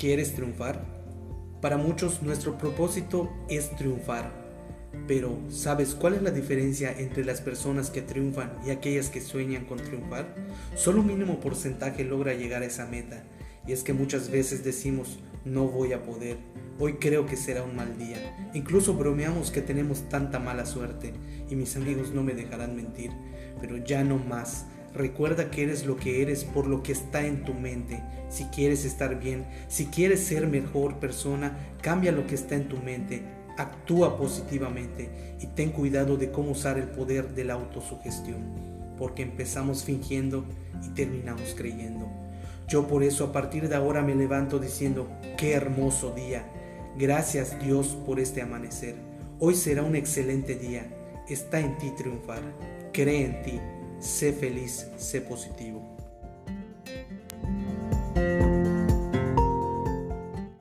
¿Quieres triunfar? Para muchos nuestro propósito es triunfar. Pero, ¿sabes cuál es la diferencia entre las personas que triunfan y aquellas que sueñan con triunfar? Solo un mínimo porcentaje logra llegar a esa meta. Y es que muchas veces decimos, no voy a poder, hoy creo que será un mal día. Incluso bromeamos que tenemos tanta mala suerte. Y mis amigos no me dejarán mentir, pero ya no más. Recuerda que eres lo que eres por lo que está en tu mente. Si quieres estar bien, si quieres ser mejor persona, cambia lo que está en tu mente. Actúa positivamente y ten cuidado de cómo usar el poder de la autosugestión, porque empezamos fingiendo y terminamos creyendo. Yo por eso a partir de ahora me levanto diciendo, qué hermoso día. Gracias Dios por este amanecer. Hoy será un excelente día. Está en ti triunfar. Cree en ti. Sé feliz, sé positivo.